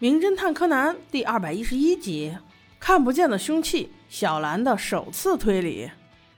名侦探柯南第二百一十一集：看不见的凶器——小兰的首次推理。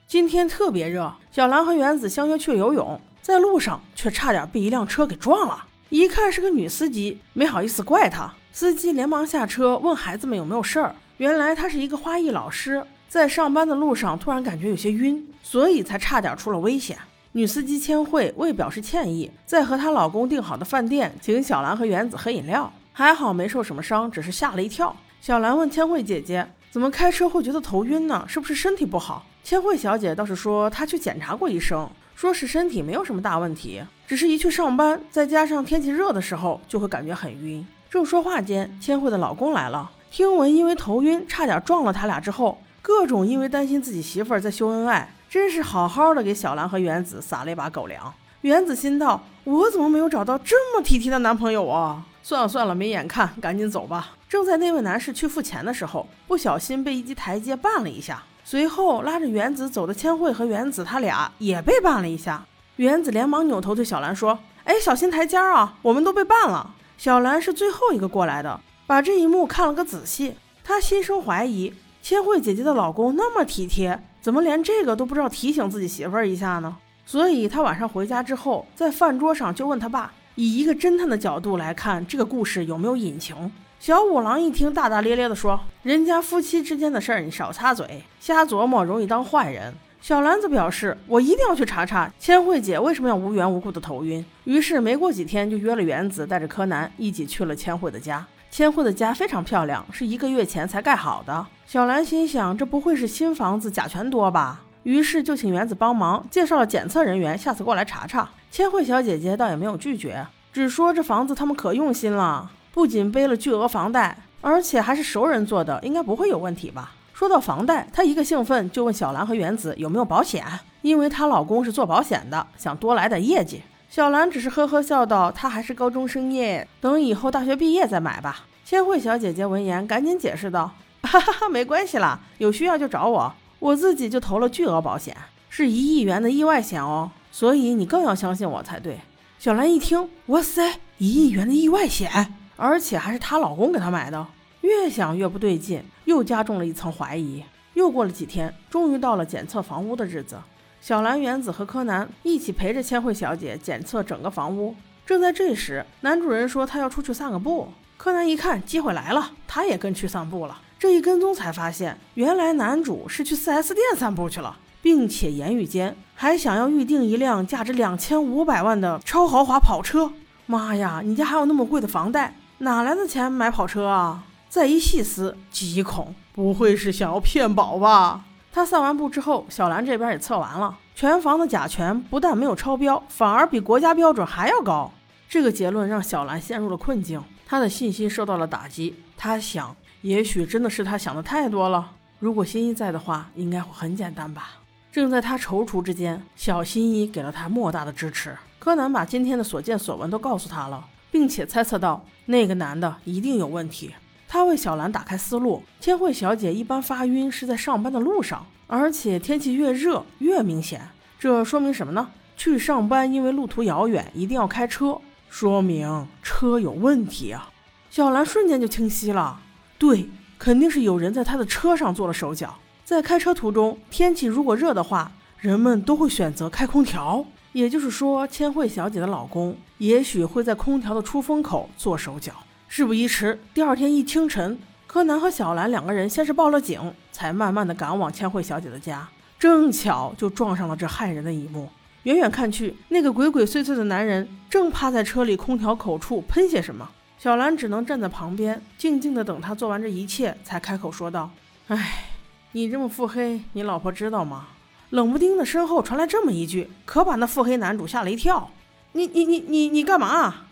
今天特别热，小兰和原子相约去游泳，在路上却差点被一辆车给撞了。一看是个女司机，没好意思怪她。司机连忙下车问孩子们有没有事儿。原来她是一个花艺老师，在上班的路上突然感觉有些晕，所以才差点出了危险。女司机千惠为表示歉意，在和她老公订好的饭店请小兰和原子喝饮料。还好没受什么伤，只是吓了一跳。小兰问千惠姐姐：“怎么开车会觉得头晕呢？是不是身体不好？”千惠小姐倒是说她去检查过医生，说是身体没有什么大问题，只是一去上班，再加上天气热的时候，就会感觉很晕。正说话间，千惠的老公来了，听闻因为头晕差点撞了他俩之后，各种因为担心自己媳妇儿在秀恩爱，真是好好的给小兰和原子撒了一把狗粮。原子心道：“我怎么没有找到这么体贴的男朋友啊？”算了算了，没眼看，赶紧走吧。正在那位男士去付钱的时候，不小心被一级台阶绊了一下。随后拉着原子走的千惠和原子他俩也被绊了一下。原子连忙扭头对小兰说：“哎，小心台阶啊！我们都被绊了。”小兰是最后一个过来的，把这一幕看了个仔细。她心生怀疑：千惠姐姐的老公那么体贴，怎么连这个都不知道提醒自己媳妇儿一下呢？所以他晚上回家之后，在饭桌上就问他爸。以一个侦探的角度来看，这个故事有没有隐情？小五郎一听，大大咧咧地说：“人家夫妻之间的事儿，你少插嘴，瞎琢磨容易当坏人。”小兰子表示：“我一定要去查查千惠姐为什么要无缘无故的头晕。”于是没过几天，就约了原子带着柯南一起去了千惠的家。千惠的家非常漂亮，是一个月前才盖好的。小兰心想：这不会是新房子甲醛多吧？于是就请原子帮忙介绍了检测人员，下次过来查查。千惠小姐姐倒也没有拒绝，只说这房子他们可用心了，不仅背了巨额房贷，而且还是熟人做的，应该不会有问题吧？说到房贷，她一个兴奋就问小兰和原子有没有保险，因为她老公是做保险的，想多来点业绩。小兰只是呵呵笑道：“她还是高中生耶，等以后大学毕业再买吧。”千惠小姐姐闻言赶紧解释道：“ 哈哈哈，没关系啦，有需要就找我。”我自己就投了巨额保险，是一亿元的意外险哦，所以你更要相信我才对。小兰一听，哇塞，一亿元的意外险，而且还是她老公给她买的，越想越不对劲，又加重了一层怀疑。又过了几天，终于到了检测房屋的日子，小兰、原子和柯南一起陪着千惠小姐检测整个房屋。正在这时，男主人说他要出去散个步，柯南一看机会来了，他也跟去散步了。这一跟踪才发现，原来男主是去 4S 店散步去了，并且言语间还想要预定一辆价值两千五百万的超豪华跑车。妈呀，你家还有那么贵的房贷，哪来的钱买跑车啊？再一细思极恐，不会是想要骗保吧？他散完步之后，小兰这边也测完了，全房的甲醛不但没有超标，反而比国家标准还要高。这个结论让小兰陷入了困境，她的信心受到了打击。她想。也许真的是他想的太多了。如果新一在的话，应该会很简单吧。正在他踌躇之间，小新一给了他莫大的支持。柯南把今天的所见所闻都告诉他了，并且猜测到那个男的一定有问题。他为小兰打开思路：千惠小姐一般发晕是在上班的路上，而且天气越热越明显。这说明什么呢？去上班因为路途遥远，一定要开车，说明车有问题啊！小兰瞬间就清晰了。对，肯定是有人在他的车上做了手脚。在开车途中，天气如果热的话，人们都会选择开空调。也就是说，千惠小姐的老公也许会在空调的出风口做手脚。事不宜迟，第二天一清晨，柯南和小兰两个人先是报了警，才慢慢的赶往千惠小姐的家。正巧就撞上了这骇人的一幕。远远看去，那个鬼鬼祟祟的男人正趴在车里空调口处喷些什么。小兰只能站在旁边，静静的等他做完这一切，才开口说道：“哎，你这么腹黑，你老婆知道吗？”冷不丁的身后传来这么一句，可把那腹黑男主吓了一跳。“你你你你你干嘛？”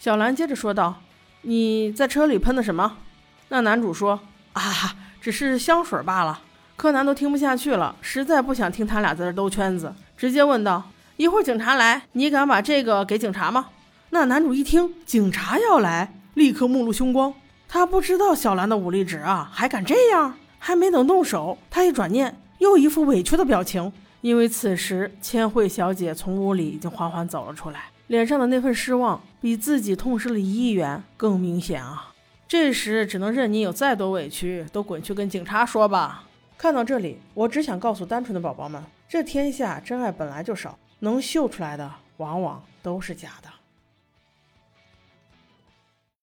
小兰接着说道：“你在车里喷的什么？”那男主说：“啊，只是香水罢了。”柯南都听不下去了，实在不想听他俩在这兜圈子，直接问道：“一会儿警察来，你敢把这个给警察吗？”那男主一听警察要来，立刻目露凶光。他不知道小兰的武力值啊，还敢这样？还没等动手，他一转念，又一副委屈的表情。因为此时千惠小姐从屋里已经缓缓走了出来，脸上的那份失望比自己痛失了一亿元更明显啊！这时只能任你有再多委屈，都滚去跟警察说吧。看到这里，我只想告诉单纯的宝宝们：这天下真爱本来就少，能秀出来的往往都是假的。